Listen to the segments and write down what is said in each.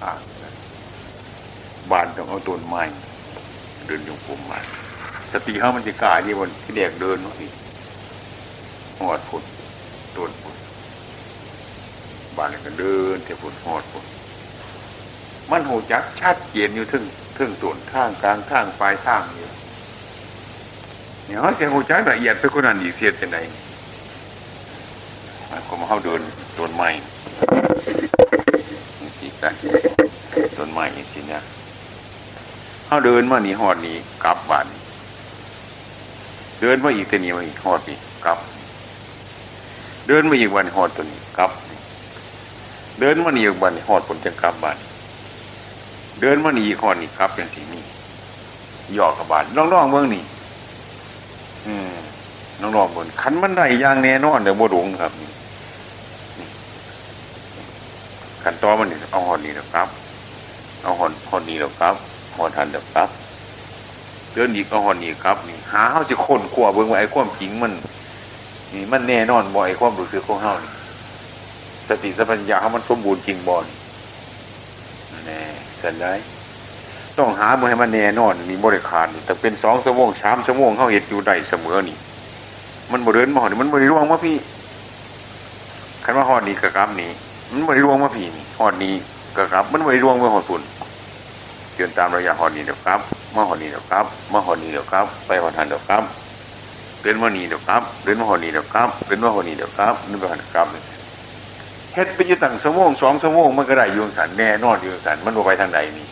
ข้างบานต้องเอาต้นไม้เดินยงผมมาสติเขามันจะกล้าดีบนที่เด็กเดินเนาะสิหอดผุดต้นผุดบานก็เดินเที่ผุดหอดผุดมันหูจักชัดเจนอยู่ทึ่งทึ่งต้นทางกลางทางปลายทางอยู่เนี่ยเขาเสียงหูจักละเอียดไปคนนั้นอีกเสียจะไหนก็มาเข้าเดินต้นไม้ที่กันต้ นไม้อย่างนี้เนี่ยเขาเดินมาหนีหอดนี้กลับบ้านเดินมาอีกตัวนี้มาอีกหอดนี่กลับ เดินมาอีกวันหอดตัวนี้กลับ เดินมาหนีอีกวันหอดผลจะกลับบ้านเดินมาหนีอีกหอดนี่กลับเป็นสีนี้ย่อกับบานน้องๆเมืองนี่อืมน้องๆบนขันมันได้ย่างแน่นอนเดี๋ยวโมดงครับขันตอมันนี่เอาหอดนี่เดี๋ยวครับ เอาหอดหอดนี่เดี๋ยวครับหอดทันเดี๋ยวครับเดินอีกเอาหอดนี่ครับนี่หาเขาจะคนขวบเบิ่งว่าไอ้ความจริงมันนี่มันแน่นอนบ่ไอ้ความรู้สึกของเขานี่สติสัมปชัญญะเขามันสมบูรณ์จริงบ่นี่แน่สันได้ต้องหาเมื่อให้มันแน่นอนนี่บริการแต่เป็นสองชั่วโมงสามชั่วโมงเขาเห็นอยู่ได้เสมอนี่ มันบริเวณมาหอดมันบริร่วงมาพี่คันว่าหอดนี้กระกับนี้มันบริร่วงมาพี่นี่หอดนี้กระกับ มันบริร่วงมาหอดฝุ่น เดินตามระยะหอนี้เดี๋ยวครับมาหอนี้เดี๋ยวครับมาหอนี้เดี๋ยวครับ ไปหอทันเดี๋ยวครับเดินมาหนีเดี๋ยวครับเดินมาหอนี้เดี๋ยวครับเดินมาหอนี้เดี๋ยวครับนึกไปหอดครับเฮ็ดไปอยู่ตั้งชั่วงสองชั่วงมันก็ได้ยุงสันแน่นอนยุงสันมันไปทางใดนี่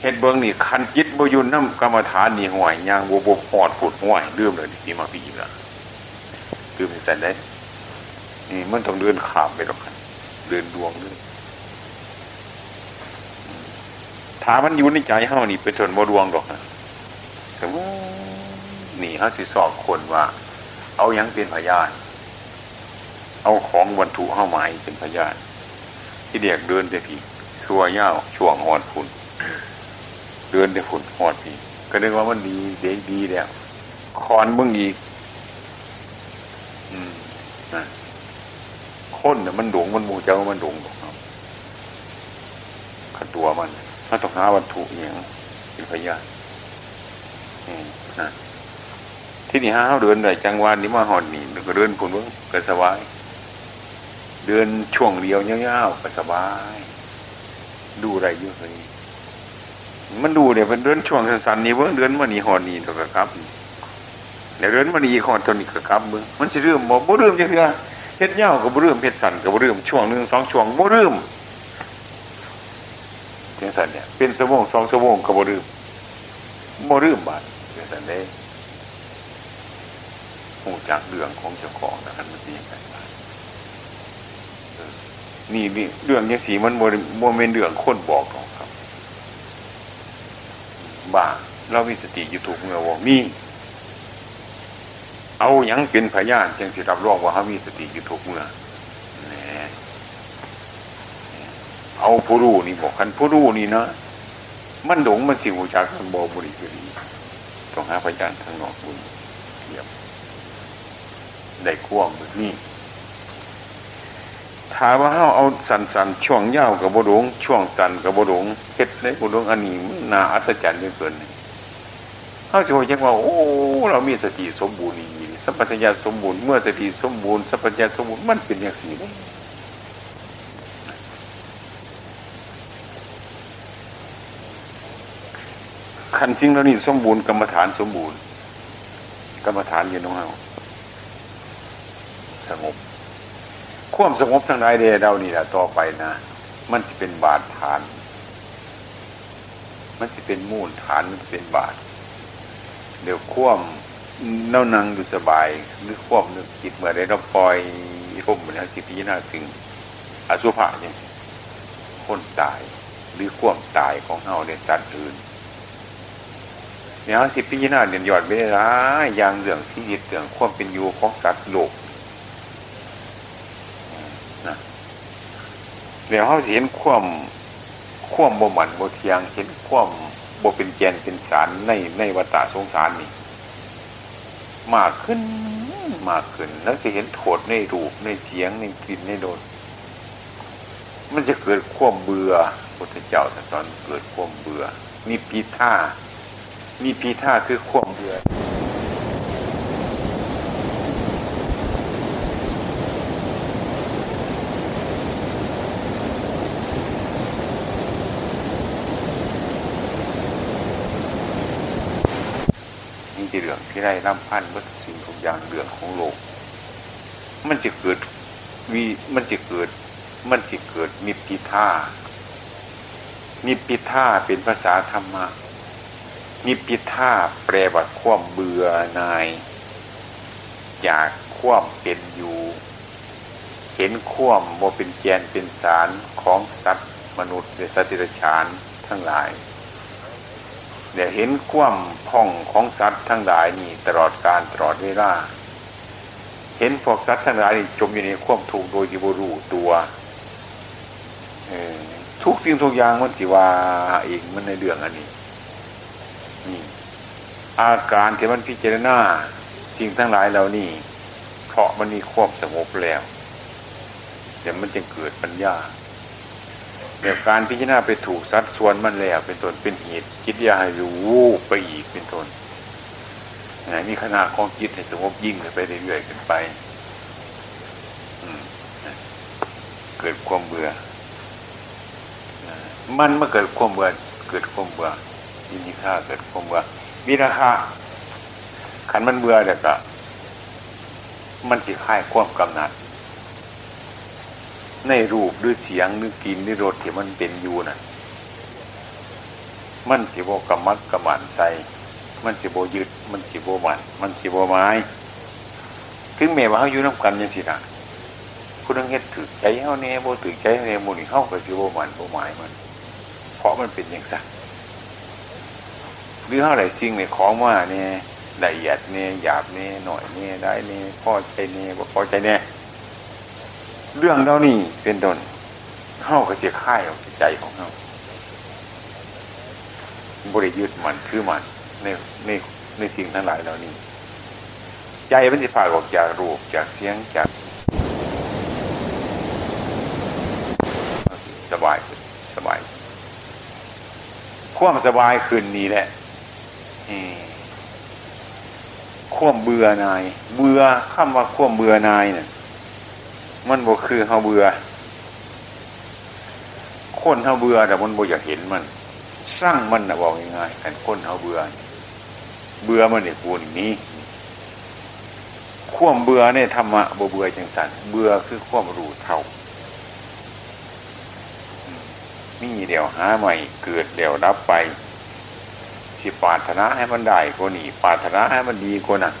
เฮ็ดเบิ้งนี่คันจิตบยุนน้ำกรรมฐานนี่ห่วยยางบวบหอดฝุดห่วยเรื่มเลยนี่มาพี่ล้วคือมันสันได้นี่มันต้องเดินขามไปหรอกคันเดินดวงด้วยถามันอยู่ในใจเฮานี่เป็นส่วนโมดวงดอกนะสมมตินี่เฮาสิสอบคนว่า เอายังเป็นพยาน เอาของวัตถุเข้ามาเป็นพยาน ที่เด็กเดินไปผีชัวเย้าช่วงหอดฝุ่นเดินไปฝุ่นหอดผีก็นึกว่ามันดีเด็กดีแล้วคอนเบื้องอีกอืมนะคนเนี่ยมันหลงมันมูเจ้ามันหลงบอกครับขัดตัวมัน ถ้าต้องหาวัตถุอย่างเป็นพยานนะที่นี่ห้าเดินได้จังหวะนี้มาหอดนี่ก็เดินคนเบื้องก็สบาย เดินช่วงเดียวเงี้ยวๆก็สบาย ดูอะไรเยอะเลยมันดูเนี่ยเป็นเดินช่วงสั้นๆนี่เบื้องเดินมานี่หอดนี่ตัวกระครับเดี๋ยวเดินมานี่หอดตัวนี้กระครับเบื้องมันจะเรื่มบ่บ่เรื่มจังเถื่อเฮ็ดเงี้ยวกับบ่เรื่มเฮ็ดสั้นกับบ่เรื่มช่วงหนึ่งสองช่วงบ่เรื่ม จังสันเนี่ยเป็นชั่วโมงสองชั่วโมงกับบ่เรื่มบ่เรื่มบาดจังสันเด้หูจากเรื่องของเจ้าของนะครับมันเป็นยังไงบ้างนี่นี่เรื่องยังสีมันโมโมเมนเรื่องคนบอกหรอกครับบ้าเรามีสติอยู่ถูกเมื่อว่ามี เอาอยัางเป็นพยานจึงสิรับรองว่าเขามีสติอยู่ถูกเมื่อแหน่ เอาผู้รู้นี่บอกกันผู้รู้นี่นะมันหลงมันสิวจากมันบอบริสุทธิ์ต้องหาพยานทางนอกบุญเทียบได้ควงแบบนี้ถามว่าเฮาเอาสันสันช่วงยาวกับบดงช่วงสันกับบดงเฮ็ดในบดงอันนี้น่าอัศจรรย์เหลือเกินเฮาจะบอกยังว่าโอ้เรามีสติสมบูรณ์นี่สัพพัญญาสมบูรณ์เมื่อสติสมบูรณ์สัพพัญญาสมบูรณ์มันเป็นอย่างสี่ ขันสิ่งเหล่านี้สมบูรณ์กรรมฐานสมบูรณ์ กรรมฐานอยู่น้องเฮาสงบความสงบทางใดเดเรานี่แหละต่อไปนะ มันจะเป็นบาดฐาน มันจะเป็นมูลฐานมันจะเป็นบาดเดี๋ยวควมเน่านังอยู่สบายหรือควมนึกจิตเมื่อใดเราปล่อยร่มแล้วจิตพิจารณาถึงอสุภะเนี่ยคนตายหรือควมตายของเฮาในสัตว์อื่น เนี่ยสิพิจารณาเด่นยอดไม่ได้ร้ายอย่างเรื่องที่ยึดเรื่องความเป็นอยู่ของสัตว์โลกเดี๋ยวเขาเห็นความความบ่หมันบ่เทียงเห็นความบ่เป็นแกนเป็นสารในในวัฏสงสารนี่มากขึ้นมากขึ้น แล้วจะเห็นโทษในรูปในเสียงในกลิ่นในโดนมันจะเกิดความเบื่อพุทธเจ้าสอนเกิดความเบื่อมีปีท่า มีปีท่าคือควมเบื่อนี่จะเรื่องที่ได้ร่ำพันวัตสิ่งทุกอย่างเรื่องของโลก มันจะเกิดวีมันจะเกิด มันจะเกิดนิพพิท่านิพพิท่าเป็นภาษาธรรมะ นิพิทาแปลว่าความเบื่อนายจากความเป็นอยู่ เห็นความโมเป็นแกนเป็นสารของสัตว์มนุษย์และสัตว์ดิฉานทั้งหลายเดี๋ยวเห็นความพ่องของสัตว์ทั้งหลายนี่ตลอดการตลอดเวลาเห็นพวกสัตว์ทั้งหลายจมอยู่ในความทุกข์โดยที่บรู้ตัวทุกสิ่งทุกอย่างมันสิว่าเองมันในเรื่องอันนี้ อาการที่มันพิจารณาสิ่งทั้งหลายเหล่านี้เพราะมันมีควบสงบแล้วเดี๋ยวมันจะเกิดปัญญาเดี๋ยวการพิจารณาไปถูกสัดส่วนมันแล้ว เป็นต้นเป็นเหตุคิดยาให้รู้ไปอีกเป็นต้นนี่ขนาดของจิตให้สงบยิ่งไปเรื่อยๆขึ้นไปเกิดความเบื่อ มันเมื่อเกิดความเบื่อเกิดความเบื่อ ยินดีค่าเกิดความเบื่อมีราคาขันมันเบื่อเด็กอะมันจะค่ายความกำหนัด ในรูปหรือเสียงหรือกินหรือรสที่มันเป็นอยู่น่ะ มันสิโบกรรมัดกรรมันใจมันสิโบยึด มันสิโบมัน มันสิโบไม้ถึงแม้ว่าเขาอยู่น้ำกันยังสินะคุณต้องเฮ็ดถือใจเขาเนี่ยโบถือใจเขาเนี่ยโมนี่เขาก็สิโบมันโบไม้มัน เพราะมันเป็นอย่างสัก หรือเท่าไหร่สิ่งเนี่ยของว่าเนี่ยละเอียดเนี่ยหยาบเนี่ยหน่อยเนี่ยได้เนี่ยพอใจเนี่ยบ่พอใจเนี่ยเรื่องเรานี่เป็นต้นเข้าก็จะค่ายออกใจของเขาบริยุทธ์มันคือมันในในในสิ่งทั้งหลายเหล่านี้ ใจมันจะผ่าออกจากรูปจากเสียงจากสบายสบาย ความสบายคืนนี้แหละ ข่วมเบื่อนาย เบื่อคำว่าข่วมเบื่อนายเนี่ยมันบ่คือเฮาเบื่อคนเฮาเบื่อแต่มันบ่อยากเห็นมัน สร้างมันนะบอกง่ายๆกันคนเฮาเบื่อเบื่อมันเนี่ยกูนี้ข่วมเบื่อเนี่ยธรรมะบ่เบื่อจังสันเบื่อคือข่วมรู้เท่ามีเดี๋ยวหาใหม่เกิดเดี๋ยวรับไป สิปาถนาให้มันได้กว่านี้ปาถนาให้มันดีกว่านั้น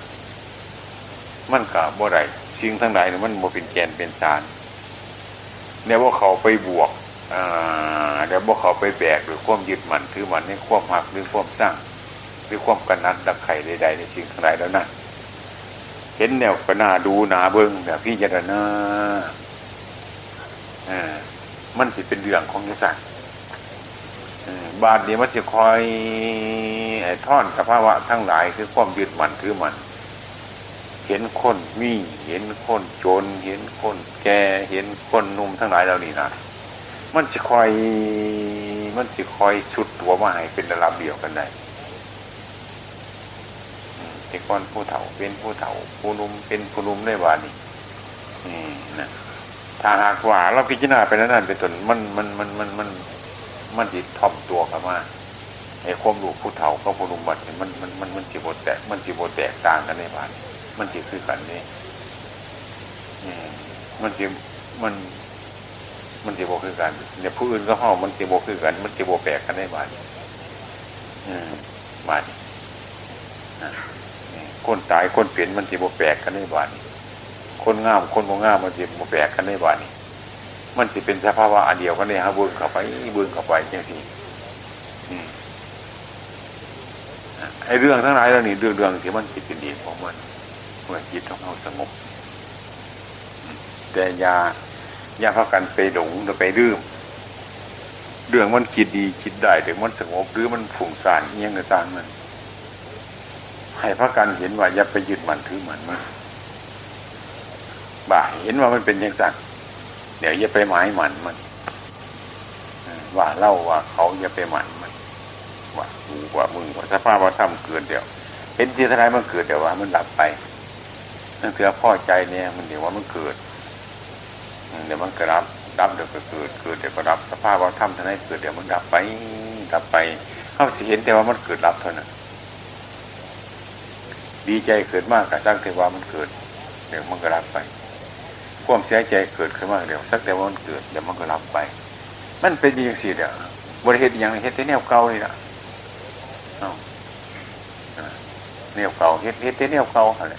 มันกับบ่ได้สิ่งทั้งหลายเนี่ยมันบ่เป็นแกนเป็นสารเนี่ยว่าเขาไปบวกอ่าเดี๋ยวว่าเขาไปแบกหรือความยึดมันถือมันในความหักหรือความสร้างหรือความกันนัดดักไข่ใดๆในสิ่งทั้งหลายแล้วนะเห็นแนวก็น่าดูหนาเบิ้งแบบพี่จารณาอ่ามันสิเป็นเรื่องของยศ บาทนี้มันจะคอยอท่อนสภาวะทั้งหลายคือความยึดมันคือมัน เห็นคนมีเห็นคนจน เห็นคนแก่เห็นคนนุ่มทั้งหลายเหล่านี้นะมันจะคอยมันจะคอยชุดตัวมาให้เป็นระดับเดียวกันได้ไอ้ก้อนผู้เฒ่าเป็นผู้เฒ่า ผู้นุ่มเป็นผู้นุ่มได้บานี่นี่นะถ้าหากว่าเราพิจารณาไปนั้นเป็นต้นมันมันมันมันมัน มันจิตถ่อมตัวกันมาไอ้ความรู้ผู้เฒ่าก็ผู้นุ่มบัดมันมันมันมันจีบแตก มันจีบแตกต่างกันในบ้านมันจีคือกันนี่มันจีมัน มันจีบคือกันเนี่ยผู้อื่นก็ห้องมันจีบคือกัน มันจีบแปลกกันในบ้านบ้านคนตายคนเปลี่ยนมันจีบแปลกกันในบ้านคนงามคนโมงามมันจีบแปลกกันในบ้าน มันจะเป็นสภาวะอันเดียวกันเลยฮะบุญเข้าไปบุญเข้าไปอย่างที่ไอ้เรื่องทั้งหลายแล้วนี่เรื่องเรื่องที่มันจิตเป็นดีของมันเมื่อจิตของเราสงบ แต่ยายาพักกันไปหลงไปดื้มเรื่องมันคิดดีคิดได้ถึงมันสงบหรือมันฝุ่งสานเอียงกระซังมัน ให้พักกันเห็นว่าอย่าไปยึดมันถือมันมันบ่าเห็นว่ามันเป็นอย่างสั่ง เดี๋ยวอย่าไปหมายมันมันว่าเล่าว่าเขาอย่าไปหมันมันว่ากูว่ามึงว่าสภาพว่าทำเกิดเดี๋ยวเห็นที่ทนายมันเกิดเดี๋ยวว่า มันดับไปนั่นคือพ่อใจเนี่ย มันเดี๋ยวว่ามันเกิดเดี๋ยวมันก็รับรับเดี๋ยวก็เกิดเกิดเดี๋ยวก็รับสภาพว่าทำทนายเกิดเดี๋ยวมันดับไปดับไปเขาสิเห็นแต่ว่ามันเกิดรับเท่านั้นดีใจเกิดมากกับสร้างเทวามันเกิด เดี๋ยวมันก็รับไป ความเสียใจเกิดขึ้นมากเดี๋ยวสักแต่ว่ามันเกิดเดี๋ยวมันก็รับไป มันเป็นอย่างสี่เดี๋ยวบริเหตุอย่างเฮ็ดแต่แนวเก่านี่ละเอาแนวเก่าเฮ็ดเฮ็ดแต่แนวเก่าอะไร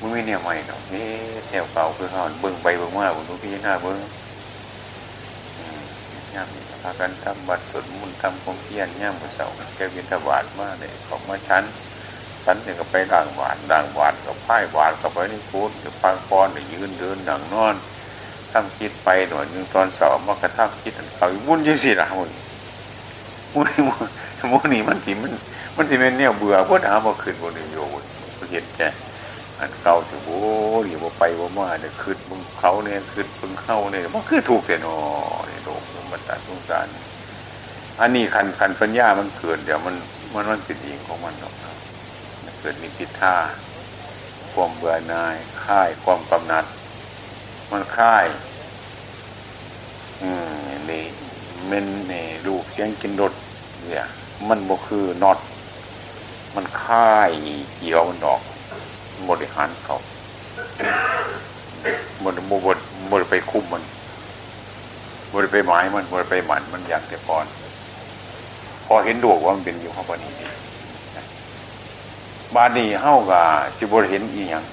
มึงไม่แนวใหม่เนาะเฮ็ดแนวเก่าคือเขาเบิ่งไปเบิ่งมาเบิ่งดูพิจารณาเบิ่งย่ามพากันทำบัตรสวดมนต์ทำความเพียรย่ามมือเสาแกวินทบาทมาเลยของมาชั้น ฉันเนี่ยก็ไปด่างหวานด่างหวานกับพ่ายหวานกับไปนี่พูดกับพังปอนเนี่ยยืนเดินดังนอนทำคิดไปหน่อยหนึ่งตอนสอบมากระทั่งคิดเขาวุ่นยังสิละมึงมุ่นมุ่นนี่มันสิมัน มันสิเป็นเนี่ยเบื่อพุทธามาขึ้นบนนิโยนเห็นแกอันเก่าถึงโอ้ยบ่ไปบ่มาเนี่ยคืดมึงเขาเนี่ยคืดมึงเข้าเนี่ยมันคือถูกเสียนอเนี่ยโลกมันตัดสงสารอันนี้คันคันปัญญามันเกิดเดี๋ยวมันมันมันเป็นเองของมันหรอก กิดมีพิท่าความเบื่อหน่ายค่ายความกำหนัด มันค่าย อืมนี่มันนี่ลูกเสียงกินรถเนี่ย มันบ่คือนอดมันค่ายเกี่ยวมันดอกบริหารเขาบนบนบนไปคุมมันบนไปหมายมันบนไปหมันมันอย่างแต่ก่อน พอเห็นดวกว่ามันเป็นอยู่ข้างบนนี้ บานนี้เฮ้ากับจิบรเห็นอีหยัง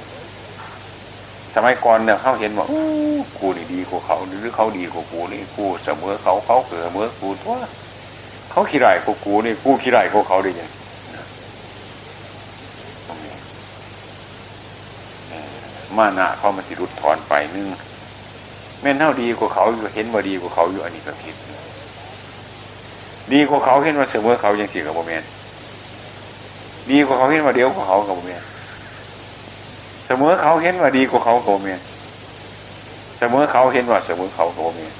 สมัยก่อนเนี่ยเขาเห็นว่ากูนี่ดีกว่าเขาหรือเขาดีกว่ากูนี่กูเสมอเขาเขาเสมอกูตัวเขาขี้ไรกว่ากูนี่กูขี้ไรกว่าเขาได้ยังมานะเขามันสิรุดถอนไปนึงแม่นเท่าดีกว่าเขาอยู่เห็นว่าดีกว่าเขาอยู่อันนี้ก็ผิดดีกว่าเขาเห็นว่าเสมอเขายังสี่กับโมเมนต์ ดีกว่าเขาเห็นว่าเดียวกว่าเขากับโมเมนเสมอเขาเห็นว่าดีกว่าเขากับโมเมนเสมอเขาเห็นว่าเสมอเขากับโมเมน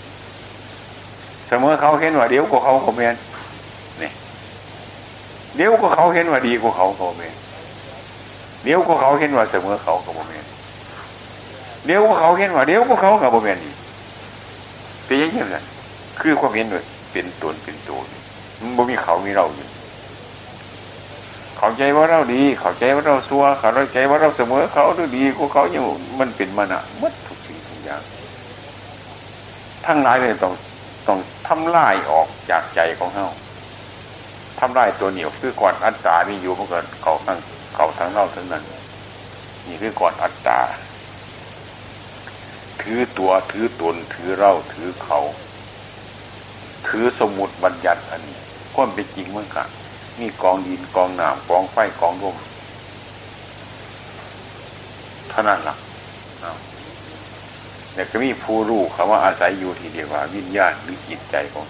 เสมอเขาเห็นว่าเดียวกว่าเขากับโมเมนนี่เดียวกว่าเขาเห็นว่าดีกว่าเขากับโมเมนเดี๋ยวก็เขาเห็นว่าเสมอเขากับโมเมนเดี๋ยวก็เขาเห็นว่าเดี๋ยวก็เขากับโมเมนนี่เป็นยังไงล่ะคือความเห็นเลยเป็นตนเป็นตัวมันบ่มีเขามีเราอยู่ เข้าใจว่าเราดี เข้าใจว่าเราซัวเข้าใจว่าเราเสมอเขาหรือดีกว่าเขาอยู่มันเป็นมานะมัดทุกสิ่งทุกอย่าง ทั้งหลายเลยต้องต้องทำลายออกจากใจของเขาทำลายตัวเหนียวคือก่อนอัตตานี่อยู่เมื่อก่อนเขาทั้งเขาทั้งเล่าทั้งนั้น นี่คือก่อนอัตตาถือตัวถือตนถือเล่าถือเขา ถือสมุดบัญญัติอันนี้ความเป็นจริงเมื่อกัน มีกองดินกองน้ำกองไฟกองลมเท่านั้นหลักแต่ก็มีผู้รู้คำว่าอาศัยอยู่ทีเดียวว่า วิญญาณหรือจิตใจของ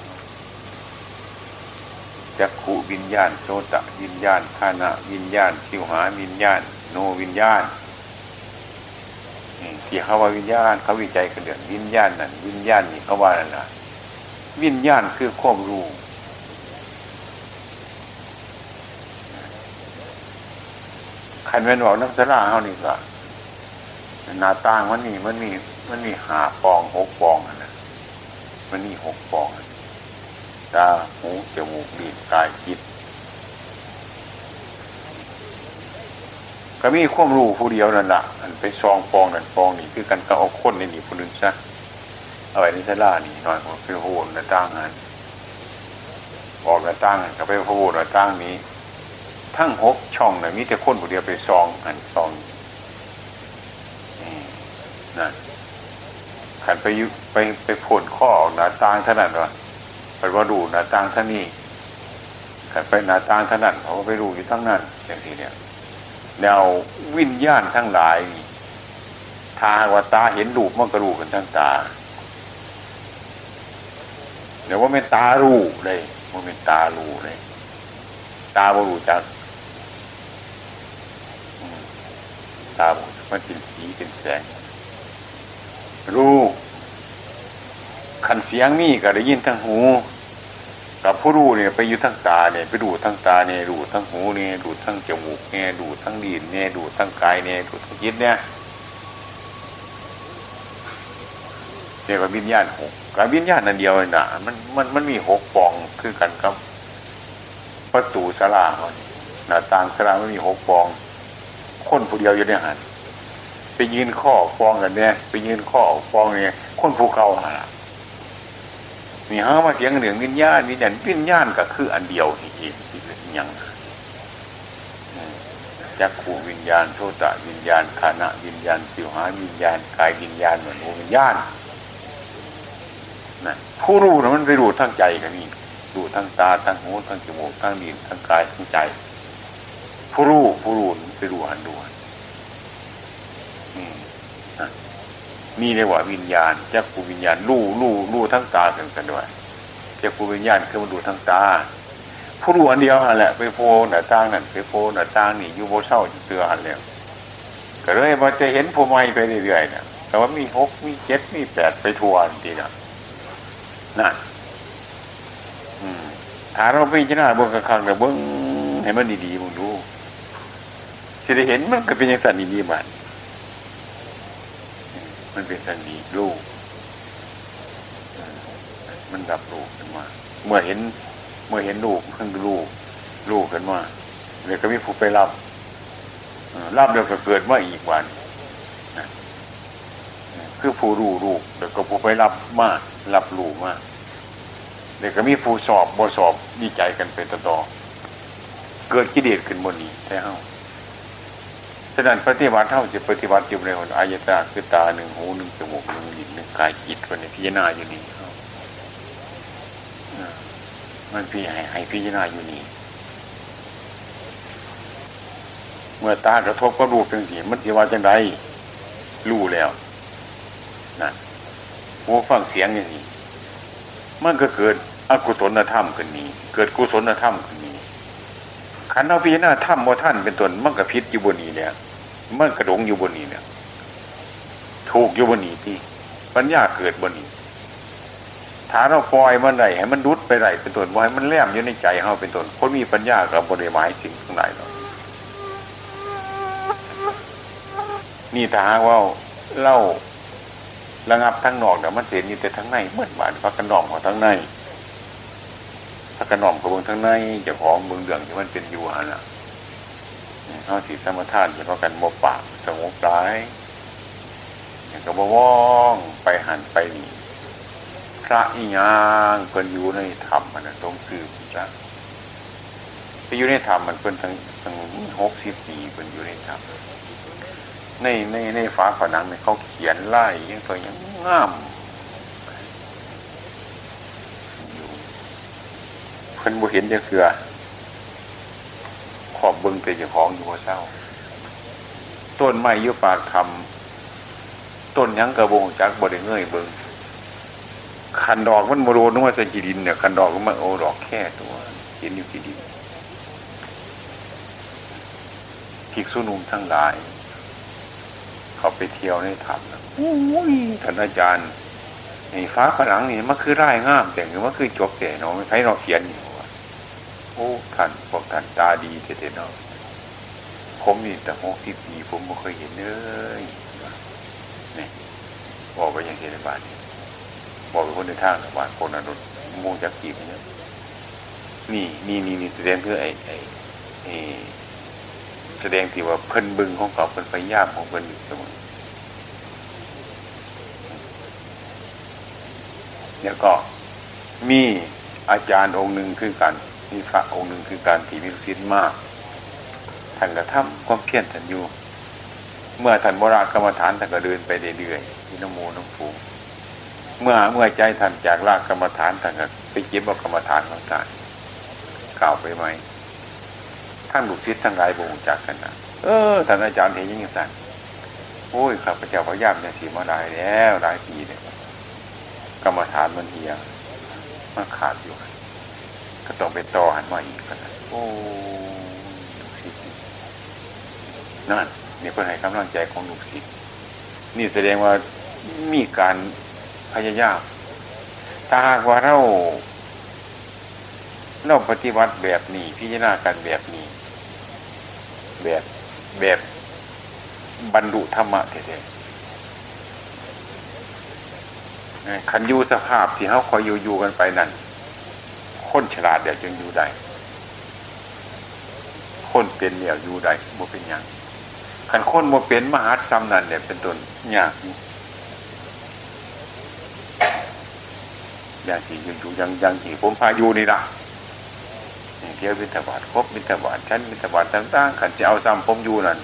จักขุวิญญาณโสตะวิญญาณขานะวิญญาณชิวหาวิญญาณ โนวิญญาณที่เขาว่าวิญญาณเขาวิจัยกันเดือนวิญญาณนั่นวิญญาณนี่เขาว่านั่นนะวิญญาณคือความรู้ ขันเป็นบอกน้ำสลาเขานี่ก็หน้าต่างมันนี่มันมีมันมีห้าปองหกปองนะมันมีหกปองตาหูจมูกลิ้นกายจิตก็มีความรู้ผู้เดียวนั่นแหละอันไปซองปองนั่นปองนี่คือกันก็เอาคนในนี่ผู้นึงซะเอาไว้ในสลานี่หน่อยผมไปโหนหน้าต่างนั้นออกหน้าต่างก็ไปโหนหน้าต่างนี้ ทั้งหกช่องเนี่ยมีแต่คนผู้เดียวไปซองอันซองนั่นขันไปยุไปไปผลข้อออกหน้าต่างเท่านั้นวะไปว่าดูหน้าต่างท่านี้ขันไปหน้าต่างท่านั้นเขาไปดูอยู่ทั้งนั้นอย่างที่เนี่ยแนววิญญาณทั้งหลายทาว่าตาเห็นรูปมันก็รู้กันทั้งตาเดี๋ยวว่าเป็นตารูเลยว่าเป็นตารูเลยตาบ่รู้จักตาบ่มันเป็นสีเป็นแสง รู้ขันเสียงมีก็ได้ยินทั้งหู กับผู้รู้เนี่ยไปอยู่ทั้งตาเนี่ยไปดูทั้งตาเนี่ยดูทั้งหูเนี่ยดูทั้งจมูกเนี่ยดูทั้งดินเนี่ยดูทั้งกายเนี่ยดูทั้งจิตเนี่ยเรียกว่าวิญญาณหกกับวิญญาณนั่นเดียวนะมันมันมันมีหกปองคือกันครับ ประตูสลาหน้าต่างสลาไม่มีหกปอง คนผู้เดียวอยู่ในหันไปยืนข้อฟองกันเนี่ยไปยืนข้อฟองเนี่ยคนภูเขาหามีห้ามาเสียงเหนืองวิญญาณวิญญาณวิญญาณก็คืออันเดียวที่เองที่ยังจักขูวิญญาณโทตะวิญญาณขานะวิญญาณสิวหาวิญญาณกายวิญญาณเหมือนวิญญาณนะผู้รู้นะมันไปรู้ทั้งใจกันนี่รู้ทั้งตาทั้งหูทั้งจมูกทั้งลิ้นทั้งกายทั้งใจ ผู้รู้ผู้รู้ไปรู้หันดูมีเรียกว่าวิญญาณจักขูวิญญาณรู้รู้รู้ทั้งตากันกันด้วยจักขูวิญญาณคือมันรู้ทั้งตา ผู้รู้อันเดียวหันแหละไปโพหน้าต่างนั่นไปโพหน้าต่างนี่อยู่โบเช่าเสือหันแล้วก็เลยมันจะเห็นผู้ใหม่ไปเรื่อยๆเนี่ยแต่ว่ามีหกมีเจ็ดมีแปดไปทวนทีนะนั่นถ้าเราไปจนาบนกระคังแต่เบิ้งให้มันดีๆ สิได้เห็นมันก็เป็นอย่างสันนีๆมันมันเป็นสันนีลูกมันดับลูกขึ้นมา เมื่อเห็น เมื่อเห็นลูกมันลูกลูกขึ้นมาเลยก็มีผู้ไปรับรับเดียวก็เกิดมาอีกวันคือผู้รู้ลูกแล้วก็ผู้ไปรับมากรับลูกมากเด็กก็มีผู้สอบบสอบดีใจกันเป็นต่อเกิดกิเลสขึ้นบนนี้แท้เฮา ฉะนั้นปฏิบัติเท่าจะปฏิบัติอยู่ในคนอายตาคือตาหนึ่งหูหนึ่งจมูกหนึ่งลิ้นหนึ่งกายจิตวันนี้พิจารณาอยู่นี่มันพี่ให้ให้พิจารณาอยู่นี่เมื่อตากระทบก็รูปจังสีมันจะว่าจังไรรู้แล้วนั่นหูฟังเสียงอย่างนี้มันก็เกิดอกุศลธรรมขึ้นนี้ เกิดกุศลธรรมขึ้นนี้ขันธ์พิจารณาธรรมโมท่านเป็นตนมันกระพิษอยู่บนนี้เนี่ย มันกระดงอยู่บนนี้เนี่ย ถูกอยู่บนนี้ที่ปัญญาเกิดบนนี้ถ้าเราปล่อยมันไหนให้มันดุดไปไหนเป็นต้นว่าให้มันแลมอยู่ในใจเขาเป็นต้นคนมีปัญญากับบริวารสิ่งทั้งหลายเรานี่ถ้าหากว่าเล่าระงับทั้งนอกเดี๋ยวมันเสียนี่แต่ทั้งในเหมือนบานพักกันนองของทั้งในพักกันนองของเบืองทั้งในจะของเบืองเดืองที่มันเป็นอยู่หันอะ เขาสีสมทานจะพักกันโมปากสงบร้ายอย่างกับว่องไปหันไปนี่พระอีหยังเพิ่นอยู่ในธรรมมันตรงคือพระไปอยู่ในธรรมมันเพิ่นทั้งทั้งหกสิบปีเพิ่นอยู่ในธรรมในในในฝาผนังเนี่ยเขาเขียนไล่ยังตัวยังงามเพิ่นบ่เห็นจะเกือ ขอบเบิ้งเป็นเจ้าของอยู่ว่าเศร้า ต้นไม้ยุปากทำต้นยังกระบงจักบริเงยเบิ้งคันดอกมันโมโรนึกว่าจะกีดินเนี่ยคันดอกมันโอดอกแค่ตัวเห็นอยู่กีดินภิกษุนุ่มทั้งหลาย เขาไปเที่ยวในถ้ำโอ้ยท่านอาจารย์นี่ฟ้าผนังนี่มันคือไร่งามแต่งมันคือจบแต่เนาะไม่ใช่เราเขียนอยู่ โอ้ท่านพวกท่านตาดีเด็ดเนาะผมนี่แต่หกสิบปีผมไม่เคยเห็นเลยนี่บอกไปยังเทศบาลนี่บอกไปคนในทางบ้านคนอนุมูจักกีบเนี่ยนี่นี่นี่นี่แสดงเพื่อไอ้ไอ้แสดงที่ว่าเพิ่นบึงของเขาเพิ่นพยายามของเพิ่นอยู่เสมอแล้วก็มีอาจารย์องค์หนึ่งคือกัน มีพระองค์หนึ่งคือการที่มีศิลมากท่านกระทำความเพียรท่านอยู่ เมื่อท่านบรากรรมฐานท่านก็เดินไปเรื่อยๆที่น้ำมูน้ำฟูเมื่อเมื่อใจท่านจากรากกรรมฐานท่านก็ไปเก็บเอากรรมฐานของท่านกล่าวไปไหมทั้งลูกศิษย์ทั้งหลายบ่งจากกันนะเออท่านอาจารย์เห็นยังไงสั่นโอ้ยข้าพเจ้าพยายามเนี่ยสีมาหลายแล้วหลายปีเนี่ยกรรมฐานมันเฮียมันขาดอยู่ ก็ต้องไปต่อหันมาอีกกันนะโอ้ลูกศิษย์นั่นนี่เพื่อให้กำลังใจของลูกศิษย์นี่แสดงว่ามีการพยายามถ้าหากว่าเราเราปฏิบัติแบบนี้ พิจารณาการแบบนี้ แบบแบบบรรลุธรรมะเท่ๆขันยูสภาพที่เขาคอยอยู่อยู่กันไปนั่น คนฉลาดเดี๋ยวจึงอยู่ได้คนเป็นเดี่ยวอยู่ได้บ่เป็นอย่างขันคนบ่เป็นมหาซ้ำนั่นเนี่ยเป็นต้นยากอย่างที่อยู่อยู่ยังยังที่ผมพาอยู่นี่ละเที่ยวบินทบาทครบบินทบาทชั้นบินทบาทต่างๆขันจะเอาซ้ำผมอยู่นั่น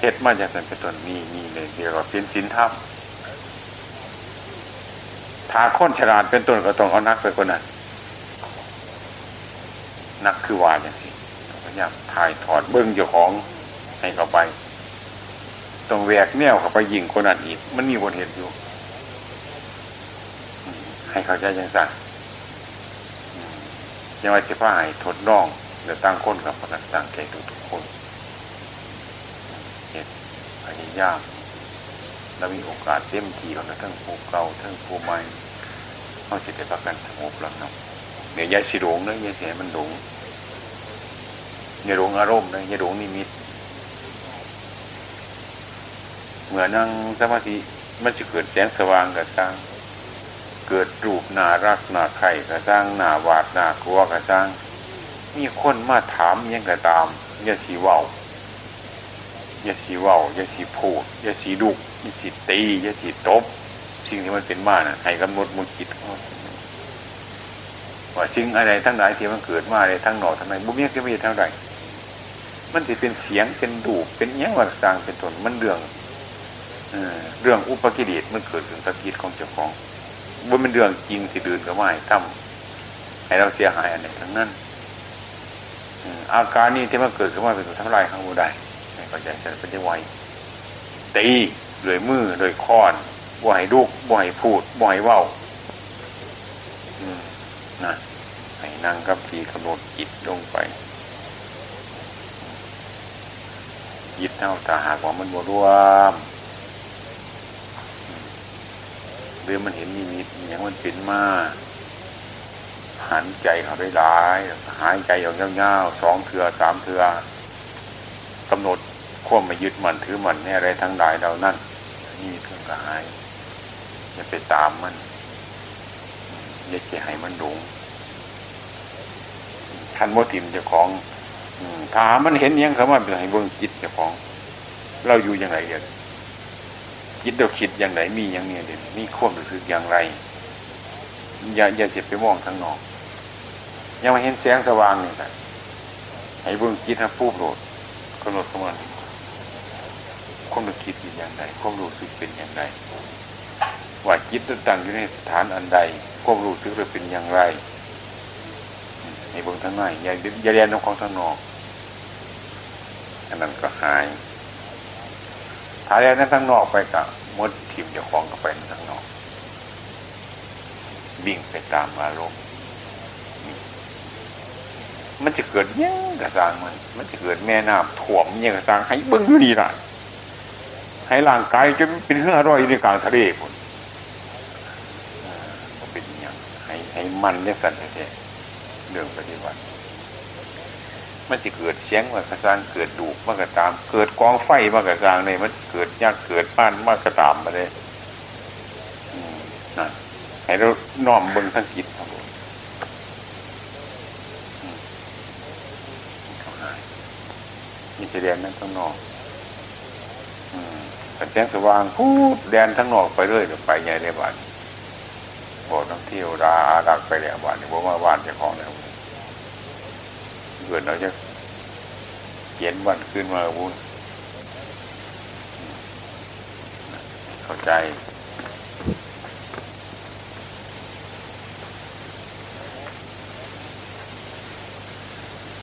เฮ็ดมาจากนั้นเป็นต้นมีมีเลยเดียวกับเป็นสินธรรมถ้าคนฉลาดเป็นต้นก็ต้องเอานักไปคนนั้น นักคือวาอย่างสิพยายามถ่ายถอดเบื้องเจ้าของให้เข้าไปต้องแวกแนวเข้าไปยิงคนนั้นอีก มันมีบทเหตุอยู่ ให้เข้าใจยังสั่งยังว่าจะพ่ายทดลองเดี๋ยวตั้งคนกับประกันตั้งใจทุกทุกคนเหตุพยายามเรามีโอกาสเต็มที่แล้วทั้งผู้เก่าทั้งผู้ใหม่เขาจะได้ประกันสงบแล้วนะเดี๋ยวยายสิหลงเนอะยายเสียมันหลง ยายหลงอารมณ์นะยาหลงนิมิต เหมือนนั่งสมาธิมันจะเกิดแสงสว่างกับสร้าง เกิดรูปนารักนาไข่กับสร้างนาวาดนากลัวกับสร้าง มีคนมาถามยังกระตามยาสีว่าวอย่าสีว่าวอย่าสีพูดอย่าสีดุกอย่าสีตีอย่าสีตบ สิ่งที่มันเป็นมาน่ะให้กำหนดมุจิตว่าสิ่งอะไรทั้งหลายที่มันเกิดมาเลยทั้งหนอทั้งในบุญเมียก็มีทั้งใด มันจะเป็นเสียงเป็นดูเป็นยังวัดสร้างเป็นตนมันเรื่องเรื่องอุปกิเลสมันเกิดขึ้นกับจิตของเจ้าของว่ามันเรื่องจริงสิดื่นก็ไม่ทำให้เราเสียหายอันไหนทั้งนั้นอาการนี้ที่มันเกิดขึ้นมาเป็นตัวทำลายข้างบนได้เข้าใจจะเป็นยังไงตีโดยมือโดยค้อนบ่ให้ลูกบ่ให้พูดบ่ให้เว้านะให้นั่งกับทีกำหนดจิตลงไป ยิดเท่าตาหากว่ามันบวรวมหรือมันเห็นนิมิตอย่างมันเป็นมาหันใจเขาได้หลาย หายใจออกเงาๆสองเถือสามเถือกำหนดควบมายึดมันถือมันในอะไรทั้งหลายเรานั่นนี่เพื่องกายอย่าไปตามมันอย่าเฉยให้มันหลงท่านโมติมเจ้าของ ถามมันเห็นยังเขาว่าเป็นให้เบิ่งจิตเจ้าของ เราอยู่อยังไงเดี๋ยวคิดเราคิดอย่างไรมีอย่างเนี้ยเดี๋ยวมีควบรู้สึกอย่างไร อย่าอย่าเจ็บไปมองทางนอก ยังมาเห็นแสงสว่างนี่แหละให้เบิ่งจิตให้ปู้โปรดกำหนดเข้ามาความรู้คิดเป็นอย่างไรความรู้สึกเป็นอย่างไรว่าจิตตั้งอยู่ในสถานอันใดความรู้สึกเราเป็นอย่างไร ให้เบิ่งทางในอย่าอย่าเรียนของทางนอกอันนั้นก็หายถ้าเรียนนั้นทางนอกไปกับมดทิมเจ้าของก็ไปทางนอกบิ่งไปตามอารมณ์มันจะเกิดยังกระซังมัน มันจะเกิดแม่น้ำถ่วมยังกระซังให้เบิ้งอยู่ดีละให้ร่างกายจะเป็นเหื่อร่อยในกลางทะเลหมดเป็นอย่างให้ให้มันเนี่ยสันแท้ รื่องปฏิบัติมันจะเกิดเสียงมากระซังเกิดดูมากระตาม เกิดกองไฟมากระซังเลยมันเกิดยากเกิดป้านมากกระตามมาเลยนะให้เราน้อมบนทั้งจิตครับผมมีแสดงนั้นทั้งนอกแสงสว่างพูดแดนทั้งนอกไปเรื่อยไปใหญ่ในบ้านบอกต้องเที่ยวราดักไปแล้วบ้านนี่บอกว่าบ้านจะของแล้ว เกิดเราจะเขียนวันขึ้นมาบุญเข้าใจ